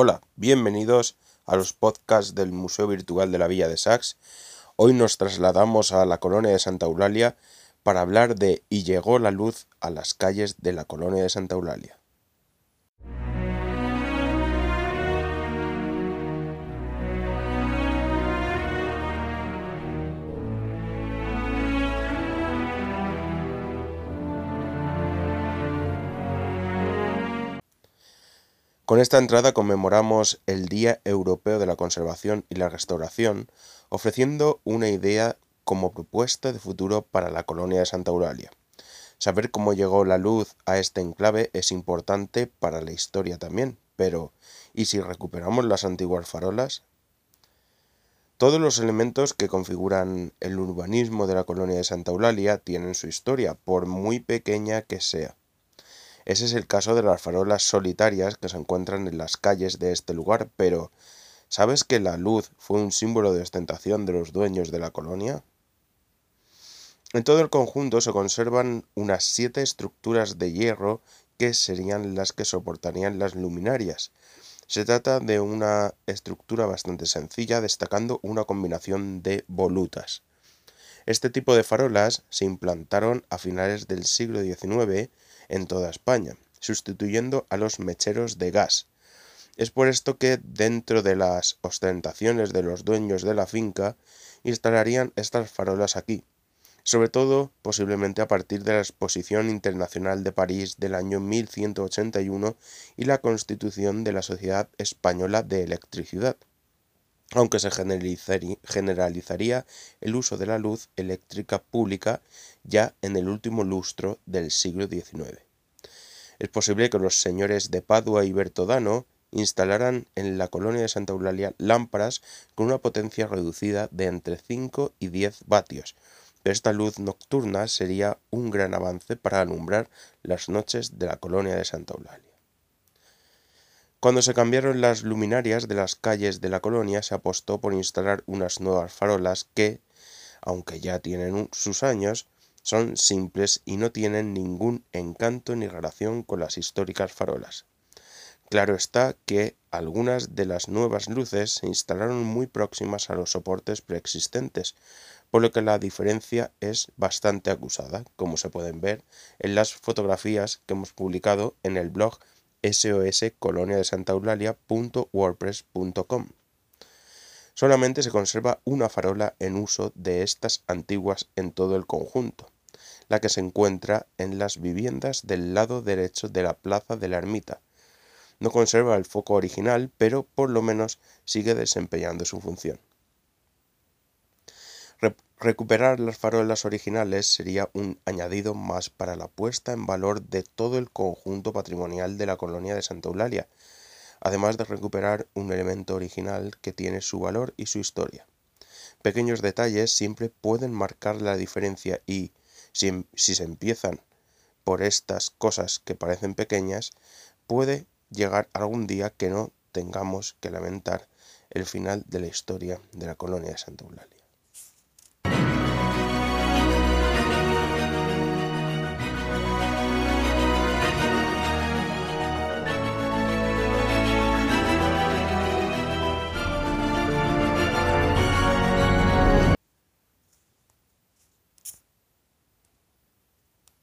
Hola, bienvenidos a los podcasts del Museo Virtual de la Villa de Sax. Hoy nos trasladamos a la colonia de Santa Eulalia para hablar de Y llegó la luz a las calles de la colonia de Santa Eulalia. Con esta entrada conmemoramos el Día Europeo de la Conservación y la Restauración, ofreciendo una idea como propuesta de futuro para la colonia de Santa Eulalia. Saber cómo llegó la luz a este enclave es importante para la historia también, pero ¿y si recuperamos las antiguas farolas? Todos los elementos que configuran el urbanismo de la colonia de Santa Eulalia tienen su historia, por muy pequeña que sea. Ese es el caso de las farolas solitarias que se encuentran en las calles de este lugar, pero ¿sabes que la luz fue un símbolo de ostentación de los dueños de la colonia? En todo el conjunto se conservan unas siete estructuras de hierro que serían las que soportarían las luminarias. Se trata de una estructura bastante sencilla, destacando una combinación de volutas. Este tipo de farolas se implantaron a finales del siglo XIX en toda España, sustituyendo a los mecheros de gas. Es por esto que dentro de las ostentaciones de los dueños de la finca instalarían estas farolas aquí, sobre todo posiblemente a partir de la Exposición Internacional de París del año 1181 y la constitución de la Sociedad Española de Electricidad, aunque se generalizaría el uso de la luz eléctrica pública ya en el último lustro del siglo XIX. Es posible que los señores de Padua y Bertodano instalaran en la colonia de Santa Eulalia lámparas con una potencia reducida de entre 5 y 10 vatios, pero esta luz nocturna sería un gran avance para alumbrar las noches de la colonia de Santa Eulalia. Cuando se cambiaron las luminarias de las calles de la colonia, se apostó por instalar unas nuevas farolas que, aunque ya tienen sus años, son simples y no tienen ningún encanto ni relación con las históricas farolas. Claro está que algunas de las nuevas luces se instalaron muy próximas a los soportes preexistentes, por lo que la diferencia es bastante acusada, como se pueden ver en las fotografías que hemos publicado en el blog soscoloniadesantaeulalia.wordpress.com. Solamente se conserva una farola en uso de estas antiguas en todo el conjunto, la que se encuentra en las viviendas del lado derecho de la plaza de la ermita. No conserva el foco original, pero por lo menos sigue desempeñando su función. Recuperar las farolas originales sería un añadido más para la puesta en valor de todo el conjunto patrimonial de la colonia de Santa Eulalia, además de recuperar un elemento original que tiene su valor y su historia. Pequeños detalles siempre pueden marcar la diferencia y, si, si se empiezan por estas cosas que parecen pequeñas, puede llegar algún día que no tengamos que lamentar el final de la historia de la colonia de Santa Eulalia.